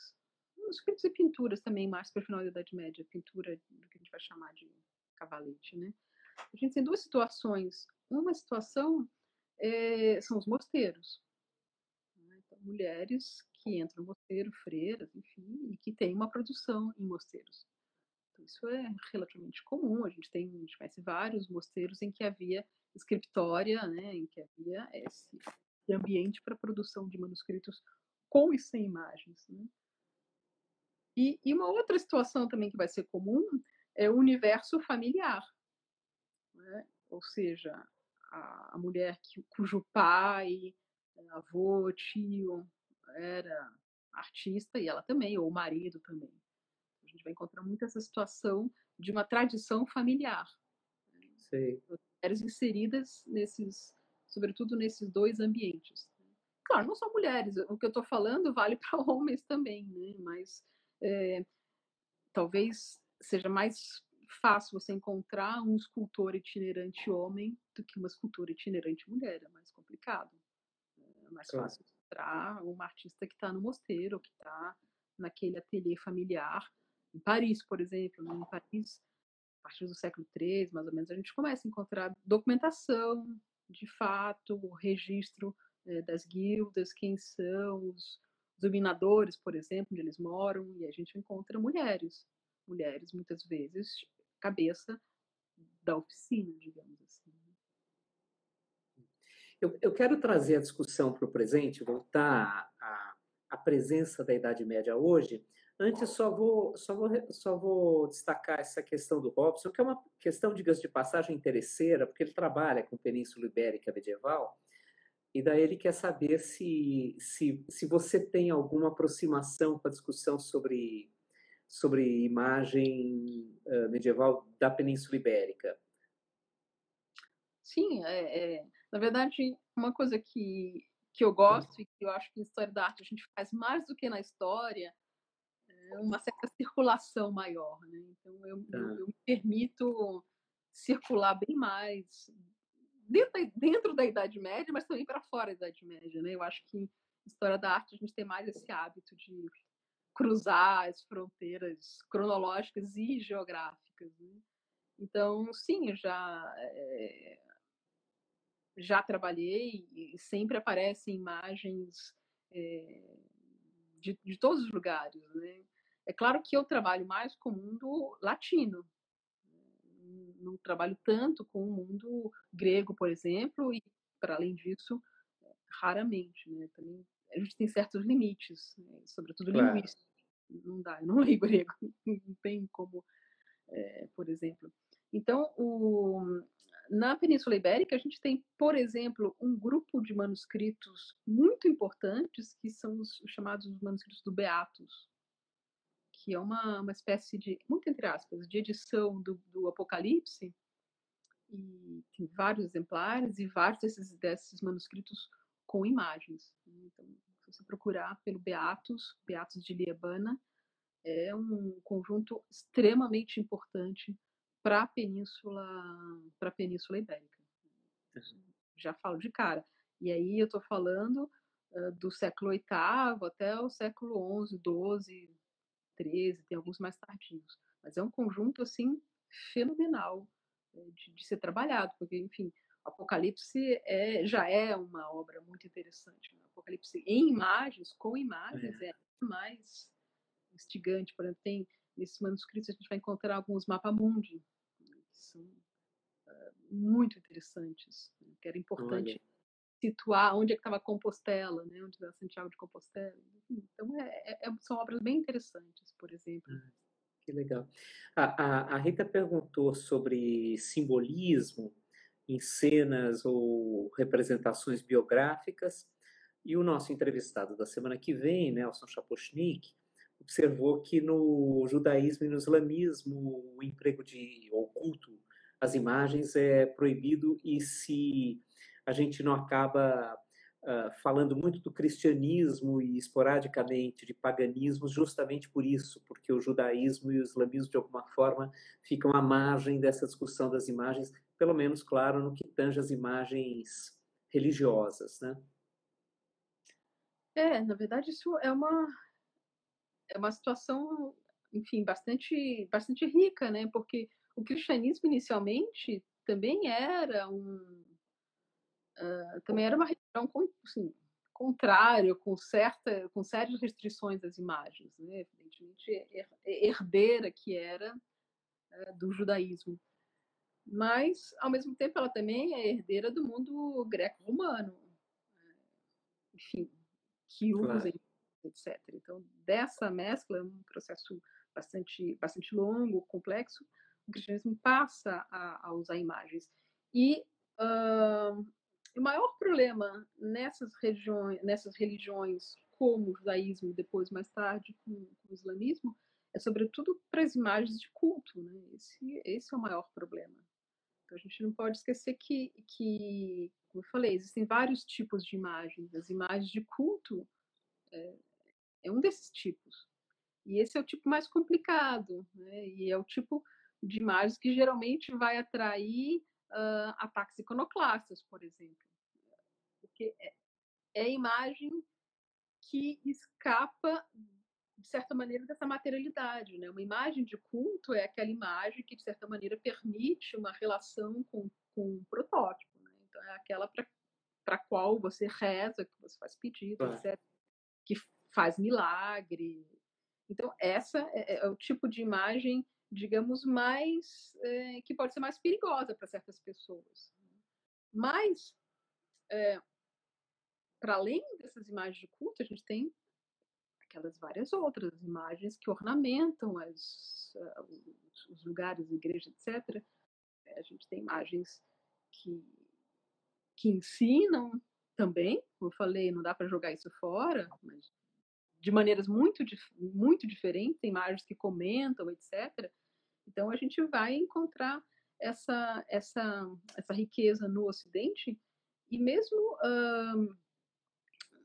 Speaker 2: Manuscritos e pinturas também, mais para o final da Idade Média, pintura do que a gente vai chamar de cavalete, né? A gente tem duas situações. Uma situação é, são os mosteiros. Né? Então, mulheres que entram no mosteiro, freiras, enfim, e que têm uma produção em mosteiros. Então, isso é relativamente comum. A gente tem, a gente conhece vários mosteiros em que havia escritória, né, em que havia esse ambiente para produção de manuscritos com e sem imagens. Né? E, e, uma outra situação também que vai ser comum é o universo familiar. Né? Ou seja, a, a mulher que, cujo pai, avô, tio era artista e ela também, ou o marido também. A gente vai encontrar muito essa situação de uma tradição familiar.
Speaker 1: Sim.
Speaker 2: Mulheres inseridas nesses, sobretudo nesses dois ambientes. Claro, não só mulheres, o que eu estou falando vale (laughs) para homens também, né? mas é, talvez seja mais fácil você encontrar um escultor itinerante homem do que uma escultora itinerante mulher, é mais complicado. É mais claro. fácil encontrar uma artista que está no mosteiro, que está naquele ateliê familiar. Em Paris, por exemplo, né? em Paris, a partir do século III, mais ou menos, a gente começa a encontrar documentação, de fato, o registro é, das guildas, quem são os dominadores, por exemplo, onde eles moram, e a gente encontra mulheres. Mulheres, muitas vezes, cabeça da oficina, digamos assim. Né.
Speaker 1: Eu, eu quero trazer a discussão para o presente, voltar à, à presença da Idade Média hoje. Antes, só vou, só, vou, só vou destacar essa questão do Robson, que é uma questão, digamos, de passagem interesseira, porque ele trabalha com Península Ibérica medieval, e daí ele quer saber se, se, se você tem alguma aproximação com a discussão sobre sobre imagem uh, medieval da Península Ibérica.
Speaker 2: Sim, é, é, na verdade, uma coisa que, que eu gosto e que eu acho que em História da Arte a gente faz mais do que na História uma certa circulação maior. Né? Então, eu, eu, tá. eu me permito circular bem mais dentro da, dentro da Idade Média, mas também para fora da Idade Média. Né? Eu acho que História da Arte a gente tem mais esse hábito de cruzar as fronteiras cronológicas e geográficas. Né? Então, sim, eu já é, já trabalhei e sempre aparecem imagens é, de, de todos os lugares. Né? É claro que eu trabalho mais com o mundo latino, não trabalho tanto com o mundo grego, por exemplo, e para além disso, raramente, né? Também a gente tem certos limites, né? sobretudo claro. linguísticos. Não dá, eu não (laughs) leio grego, não tem como, é, por exemplo. Então, o, na Península Ibérica, a gente tem, por exemplo, um grupo de manuscritos muito importantes, que são os chamados manuscritos do Beatus, que é uma, uma espécie de, muito entre aspas, de edição do, do Apocalipse, e tem vários exemplares, e vários desses, desses manuscritos com imagens. Né? Então, se você procurar pelo Beatus, Beatus de Liebana, é um conjunto extremamente importante para a península, para a península ibérica. Já falo de cara. E aí eu estou falando uh, do século VIII até o século XI, XII, XIII, tem alguns mais tardios. Mas é um conjunto assim fenomenal eh, de, de ser trabalhado, porque enfim Apocalipse é, já é uma obra muito interessante. Né? Apocalipse em imagens, com imagens, é, é mais instigante. Por exemplo, tem nesses manuscritos a gente vai encontrar alguns mapamundi, que são uh, muito interessantes, né? que era importante situar onde é que estava Compostela, né? Onde estava Santiago de Compostela. Então, é, é, é, são obras bem interessantes, por exemplo. Ah,
Speaker 1: que legal. A, a, a Rita perguntou sobre simbolismo em cenas ou representações biográficas, e o nosso entrevistado da semana que vem, Nelson Chapochnik, observou que no judaísmo e no islamismo o emprego de oculto as imagens é proibido e se a gente não acaba uh, falando muito do cristianismo e esporadicamente de paganismo justamente por isso, porque o judaísmo e o islamismo de alguma forma ficam à margem dessa discussão das imagens, pelo menos claro no que tange as imagens religiosas, né?
Speaker 2: É, na verdade isso é uma é uma situação, enfim, bastante bastante rica, né? Porque o cristianismo inicialmente também era um uh, também era uma religião com, assim, contrário, com certa, com sérias restrições das imagens, né? evidentemente herdeira que era uh, do judaísmo, mas ao mesmo tempo ela também é herdeira do mundo greco-romano, uh, enfim, que usa claro. etc. Então dessa mescla um processo bastante bastante longo, complexo, o cristianismo passa a, a usar imagens. E uh, o maior problema nessas, regiões, nessas religiões, como o judaísmo e depois, mais tarde, com, com o islamismo, é sobretudo para as imagens de culto. Né? Esse, esse é o maior problema. Então, a gente não pode esquecer que, que, como eu falei, existem vários tipos de imagens. As imagens de culto é, é um desses tipos. E esse é o tipo mais complicado, né? e é o tipo de imagens que geralmente vai atrair uh, ataques iconoclastas, por exemplo. Porque é, é a imagem que escapa, de certa maneira, dessa materialidade. Né? Uma imagem de culto é aquela imagem que, de certa maneira, permite uma relação com, com um protótipo. Né? Então, é aquela para a qual você reza, que você faz pedido, é. etc., que faz milagre. Então, essa é, é o tipo de imagem digamos, mais é, que pode ser mais perigosa para certas pessoas. Mas, é, para além dessas imagens de culto, a gente tem aquelas várias outras imagens que ornamentam as, os, os lugares, igrejas, etc. A gente tem imagens que, que ensinam também, como eu falei, não dá para jogar isso fora, mas de maneiras muito, muito diferentes, tem imagens que comentam, etc. Então a gente vai encontrar essa essa essa riqueza no Ocidente e mesmo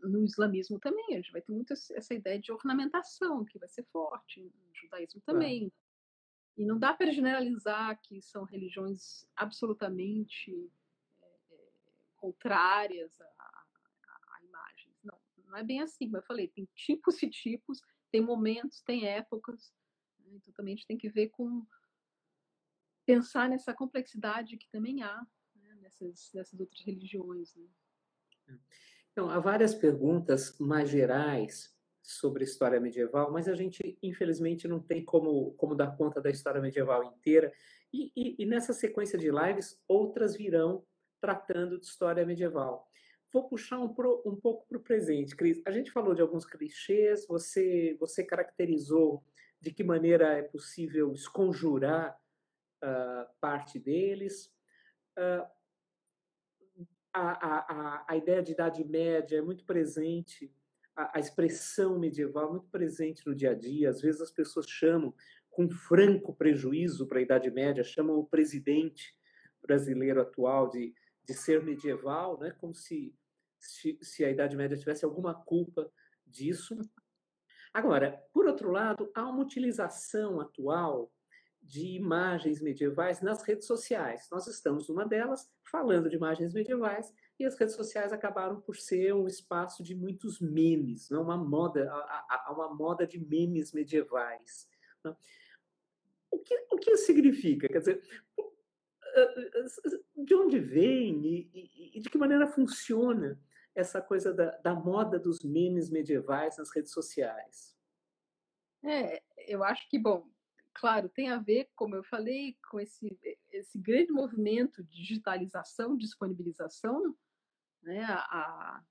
Speaker 2: no islamismo também a gente vai ter muito essa ideia de ornamentação que vai ser forte no judaísmo também é. e não dá para generalizar que são religiões absolutamente é, contrárias a, imagens não não é bem assim como eu falei tem tipos e tipos tem momentos tem épocas? Então também a gente tem que ver com pensar nessa complexidade que também há né, nessas, nessas outras religiões. Né?
Speaker 1: Então, há várias perguntas mais gerais sobre história medieval, mas a gente, infelizmente, não tem como, como dar conta da história medieval inteira. E, e, e nessa sequência de lives, outras virão tratando de história medieval. Vou puxar um, pro, um pouco para o presente, Cris. A gente falou de alguns clichês, você, você caracterizou de que maneira é possível esconjurar uh, parte deles. Uh, a, a, a ideia de Idade Média é muito presente, a, a expressão medieval é muito presente no dia a dia. Às vezes as pessoas chamam, com franco prejuízo para a Idade Média, chamam o presidente brasileiro atual de, de ser medieval, né? como se, se, se a Idade Média tivesse alguma culpa disso. Agora, por outro lado, há uma utilização atual de imagens medievais nas redes sociais. Nós estamos numa delas falando de imagens medievais e as redes sociais acabaram por ser um espaço de muitos memes, não uma moda, uma moda de memes medievais. Né? O que, o que isso significa? Quer dizer, de onde vem e, e, e de que maneira funciona essa coisa da, da moda dos memes medievais nas redes sociais?
Speaker 2: É, eu acho que, bom, claro, tem a ver, como eu falei, com esse, esse grande movimento de digitalização, disponibilização Né? A, a,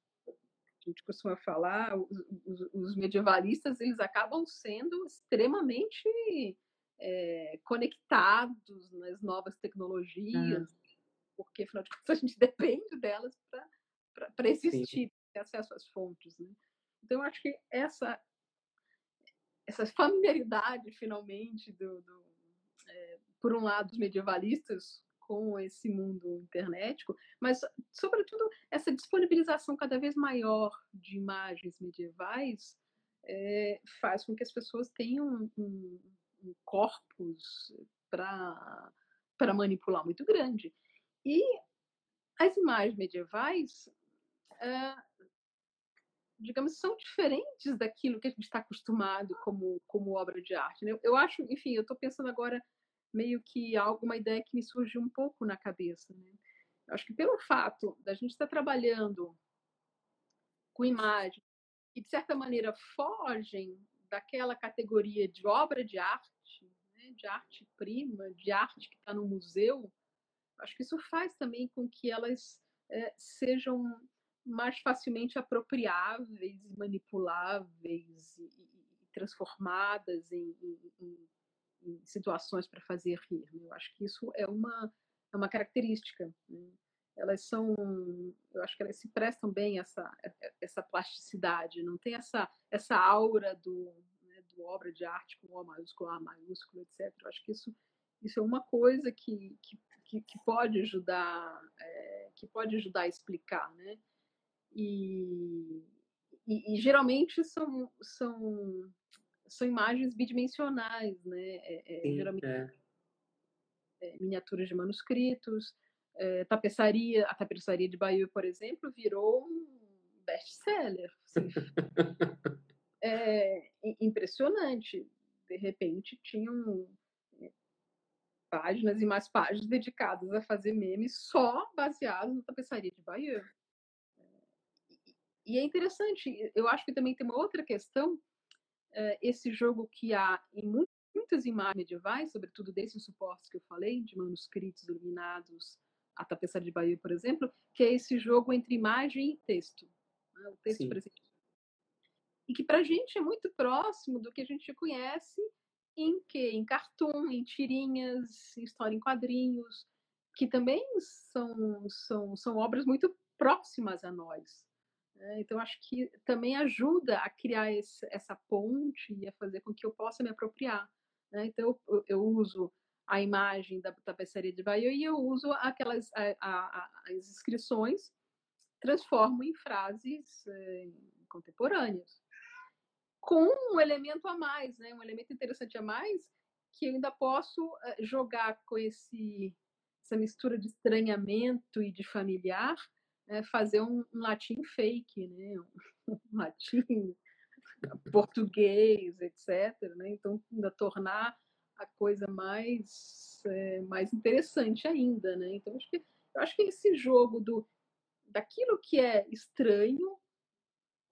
Speaker 2: gente costuma falar, os, os, os, medievalistas eles acabam sendo extremamente é, conectados nas novas tecnologias, uhum. porque afinal de contas a gente (laughs) depende delas para existir, ter acesso às fontes. Né? Então, eu acho que essa, essa familiaridade, finalmente, do, do é, por um lado, dos medievalistas com esse mundo internetico, mas, sobretudo, essa disponibilização cada vez maior de imagens medievais é, faz com que as pessoas tenham um, um corpus para manipular muito grande. E as imagens medievais, digamos, são diferentes daquilo que a gente está acostumado como, como obra de arte. Né? Eu acho, enfim, eu estou pensando agora meio que alguma ideia que me surgiu um pouco na cabeça. Né? Eu acho que pelo fato da gente estar trabalhando com imagem e de certa maneira fogem daquela categoria de obra de arte, né? de arte prima, de arte que está no museu, acho que isso faz também com que elas é, sejam mais facilmente apropriáveis, manipuláveis e, e transformadas em, em, em situações para fazer rir. Né? Eu acho que isso é uma, é uma característica. Né? Elas são, eu acho que elas se prestam bem essa essa plasticidade. Não tem essa essa aura do né, do obra de arte com O maiúsculo, A maiúsculo, etc. Eu acho que isso isso é uma coisa que, que, que, que pode ajudar é, que pode ajudar a explicar, né? E, e, e geralmente são são são imagens bidimensionais, né? É, é, Sim, geralmente é. é. miniaturas de manuscritos, tapeçaria, a tapeçaria de Bayeux, por exemplo, virou um best-seller. Assim. (laughs) é impressionante. De repente, tinham páginas e mais páginas dedicadas a fazer memes só baseados na tapeçaria de Bayeux. E é interessante, eu acho que também tem uma outra questão uh, esse jogo que há em muitas imagens medievais, sobretudo desses suportes que eu falei, de manuscritos iluminados, a tapeçaria de Bahia, por exemplo, que é esse jogo entre imagem e texto. Né? O texto presente. E que para a gente é muito próximo do que a gente conhece em que? Em cartoon, em tirinhas, em história em quadrinhos, que também são, são, são obras muito próximas a nós. Né? Então, acho que também ajuda a criar esse, essa ponte e a fazer com que eu possa me apropriar. Né? Então, eu, eu, uso a imagem da tapeçaria de Bahia e eu uso aquelas a, a, as inscrições, transformo em frases eh, contemporâneas. Com um elemento a mais, né? um elemento interessante a mais, que eu ainda posso eh, jogar com esse, essa mistura de estranhamento e de familiar é, fazer um, um, latim fake, né? (laughs) um latim português, etc. Né? Então, ainda tornar a coisa mais, é, mais interessante ainda. Né? Então, acho que, eu acho que esse jogo do, daquilo que é estranho,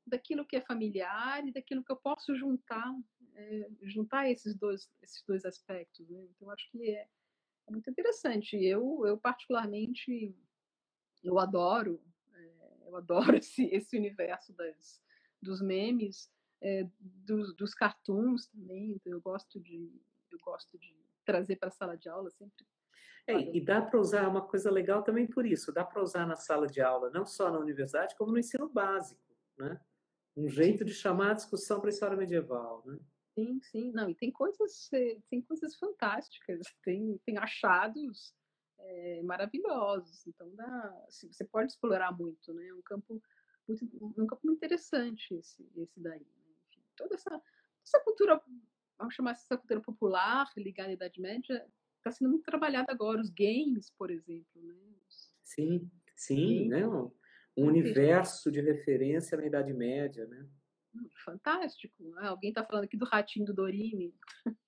Speaker 2: daquilo que é familiar e daquilo que eu posso juntar, é, juntar esses dois, esses dois aspectos. Né? Então, acho que é, é muito interessante. Eu, eu particularmente eu adoro, é, eu adoro (laughs) esse, esse universo das, dos memes, é, dos, dos cartoons também. Então eu gosto de eu gosto de trazer para a sala de aula sempre.
Speaker 1: É, e dá para usar uma coisa legal também por isso. Dá para usar na sala de aula, não só na universidade, como no ensino básico, né? Um jeito de chamar a discussão para a história medieval, né?
Speaker 2: Sim, sim. Não, e tem coisas, eh, tem coisas fantásticas, tem, tem achados é, maravilhosos. Então dá, assim, você pode explorar muito, né? É um campo muito, um campo muito interessante esse, esse daí. Né? Enfim, toda essa, essa cultura, vamos chamar essa cultura popular ligada à Idade Média, está sendo muito trabalhada agora. Os games, por exemplo, né?
Speaker 1: Sim, sim, né? Um, um universo de referência na Idade Média, né?
Speaker 2: Hum, fantástico. Né? Alguém está falando aqui do ratinho do Dorime, (laughs)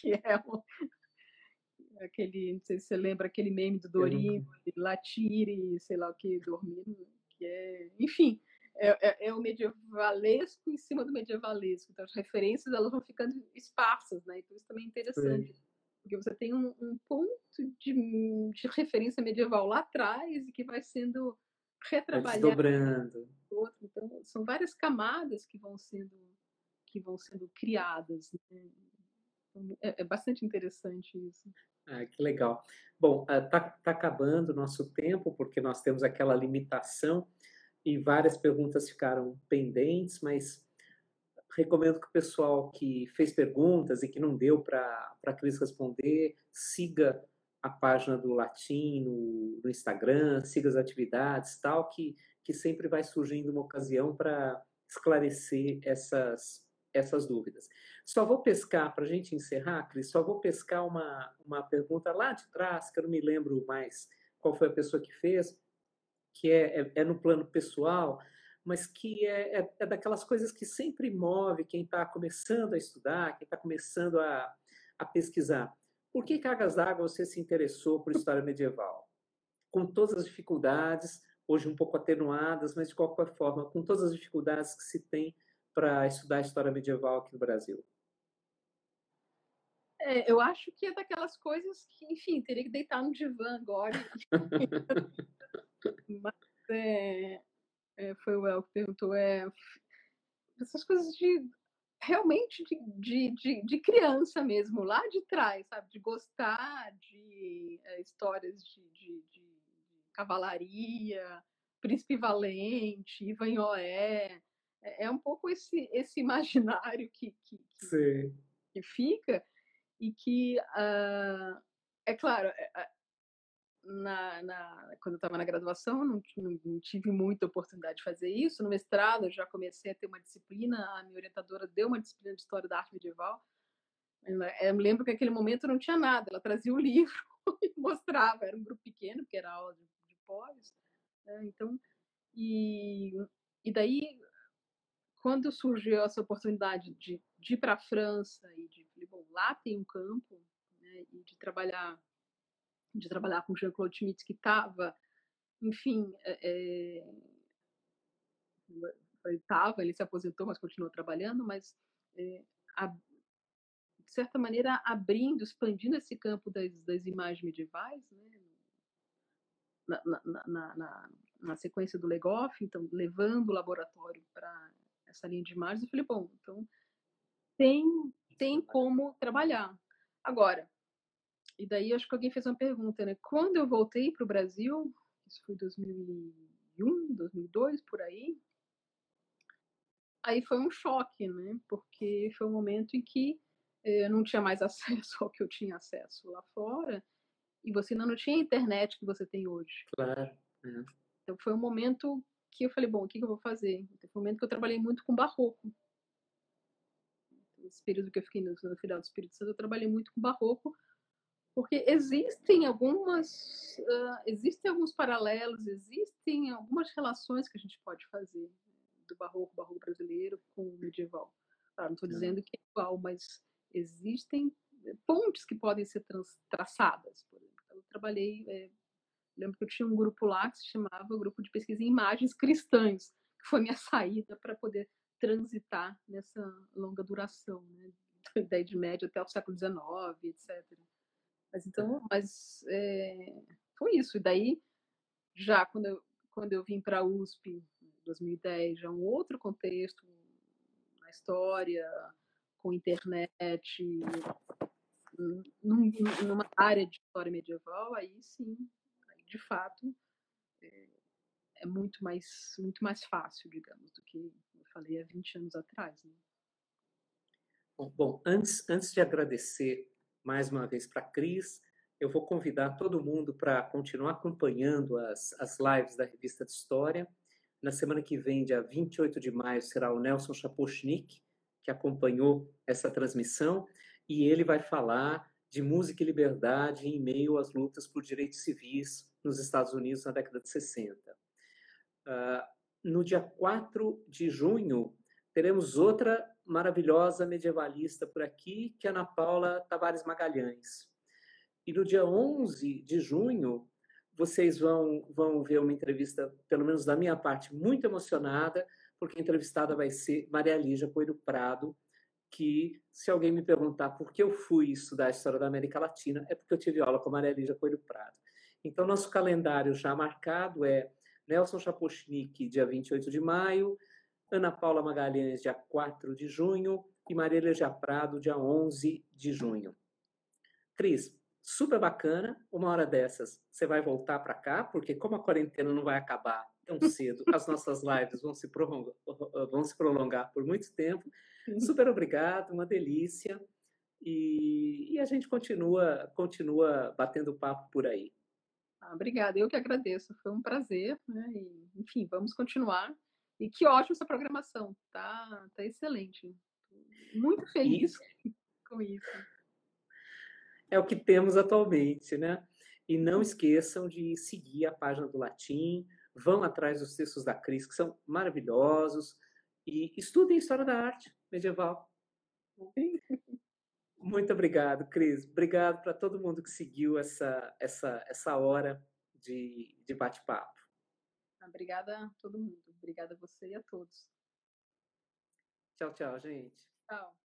Speaker 2: que é um, aquele, não sei se você lembra aquele meme do Dorino, Latire, sei lá o que, dormindo, que é, enfim, é, é, é, o medievalesco em cima do medievalesco. Então as referências elas vão ficando esparsas, né? Então isso também é interessante. Sim. Porque você tem um, um ponto de, de, referência medieval lá atrás e que vai sendo retrabalhar.
Speaker 1: Desdobrando.
Speaker 2: Então, são várias camadas que vão sendo, que vão sendo criadas. Né? É, é, bastante interessante isso.
Speaker 1: Ah, que legal. Bom, está tá acabando o nosso tempo, porque nós temos aquela limitação e várias perguntas ficaram pendentes, mas recomendo que o pessoal que fez perguntas e que não deu para a Cris responder, siga a página do Latim no, no, Instagram, siga as atividades, tal, que, que sempre vai surgindo uma ocasião para esclarecer essas, essas dúvidas. Só vou pescar, para a gente encerrar, Cris, só vou pescar uma, uma pergunta lá de trás, que eu não me lembro mais qual foi a pessoa que fez, que é, é, é no plano pessoal, mas que é, é, é, daquelas coisas que sempre move quem está começando a estudar, quem está começando a, a pesquisar. Por que Cargas d'Água você se interessou por história medieval? Com todas as dificuldades, hoje um pouco atenuadas, mas de qualquer forma, com todas as dificuldades que se tem para estudar história medieval aqui no Brasil?
Speaker 2: É, eu acho que é daquelas coisas que, enfim, teria que deitar no divã agora. (laughs) mas é, é, foi o El que perguntou, é, essas coisas de realmente de, de, de, de, criança mesmo, lá de trás, sabe? De gostar de é, histórias de, cavalaria, Príncipe Valente, Ivanhoé. É, é um pouco esse, esse (laughs) imaginário que, que, que, que fica e que, uh, é claro, é, na, na, quando eu estava na graduação, não, não, não, tive muita oportunidade de fazer isso. No mestrado, eu já comecei a ter uma disciplina, a minha orientadora deu uma disciplina de História da Arte Medieval. Eu me lembro que naquele momento não tinha nada, ela trazia o (laughs) livro e mostrava. Era um grupo pequeno, porque era aula de, de pós. Né? Então, e, e daí, quando surgiu essa oportunidade de, de ir para a França e de, bom, lá tem um campo, né, e de trabalhar de trabalhar com Jean-Claude Schmitt, que estava, enfim, estava, é, ele se aposentou, mas continuou trabalhando, mas é, a, de certa maneira abrindo, expandindo esse campo das, das imagens medievais, né, na, na, na, na sequência do Legoff, então levando o laboratório para essa linha de imagens, eu falei, bom, então tem, tem como trabalhar. Agora, e daí acho que alguém fez uma pergunta, né? Quando eu voltei para o Brasil, isso foi 2001, 2002, por aí, aí foi um choque, né? Porque foi um momento em que eu não tinha mais (laughs) acesso ao que eu tinha acesso lá fora e você ainda não tinha a internet que você tem hoje.
Speaker 1: Claro. É.
Speaker 2: Então foi um momento que eu falei, bom, o que, eu vou fazer? Então, foi um momento que eu trabalhei muito com barroco. Esse período que eu fiquei no, no final do Espírito Santo, eu trabalhei muito com barroco, porque existem algumas uh, existem alguns paralelos existem algumas relações que a gente pode fazer do barroco barroco brasileiro com o medieval claro, não estou dizendo que é igual mas existem pontes que podem ser traçadas por exemplo. eu trabalhei é, lembro que eu tinha um grupo lá que se chamava Grupo de Pesquisa em Imagens Cristãs que foi minha (laughs) saída para poder transitar nessa longa duração né (laughs) da Idade Média até o século XIX etc mas então, mas é, foi isso. E daí, já quando eu, quando eu vim para a USP em 2010, já um outro contexto na história, com internet, num, numa área de história medieval, aí sim, de fato, é, é, muito mais muito mais fácil, digamos, do que eu falei há 20 anos atrás. Né?
Speaker 1: Bom, bom, antes, antes de agradecer mais uma vez para a Cris. Eu vou convidar todo mundo para continuar acompanhando as, as lives da Revista de História. Na semana que vem, dia 28 de maio, será o Nelson Chapochnik, que acompanhou essa transmissão, e ele vai falar de música e liberdade em meio às lutas por direitos civis nos Estados Unidos na década de 60. Uh, ah, no dia 4 de junho, teremos outra maravilhosa medievalista por aqui, que é Ana Paula Tavares Magalhães. E no dia 11 de junho, vocês vão, vão ver uma entrevista, pelo menos da minha parte, muito emocionada, porque a entrevistada vai ser Maria Lígia Coelho Prado, que, se alguém me perguntar por que eu fui estudar a história da América Latina, é porque eu tive aula com Maria Lígia Coelho Prado. Então, nosso calendário já marcado é Nelson Chapochnik, dia 28 de maio, Ana Paula Magalhães, dia 4 de junho, e Maria Legia Prado, dia 11 de junho. Cris, super bacana, uma hora dessas você vai voltar para cá, porque como a quarentena não vai acabar tão cedo, as nossas lives vão se prolongar, vão se prolongar por muito tempo. Super obrigado, uma delícia. E, e, a gente continua, continua batendo papo por aí.
Speaker 2: Ah, obrigada, eu que agradeço, foi um prazer, né? E, enfim, vamos continuar. E que ótima essa programação, tá, tá excelente. Muito feliz isso. com isso.
Speaker 1: É o que temos atualmente, né? E não esqueçam de seguir a página do Latim, vão atrás dos textos da Cris, que são maravilhosos, e estudem história da arte medieval. Muito obrigado, Cris. Obrigado para todo mundo que seguiu essa, essa, essa hora de, de bate-papo.
Speaker 2: Obrigada a todo mundo. Obrigada a você e a todos.
Speaker 1: Tchau, tchau, gente.
Speaker 2: Tchau.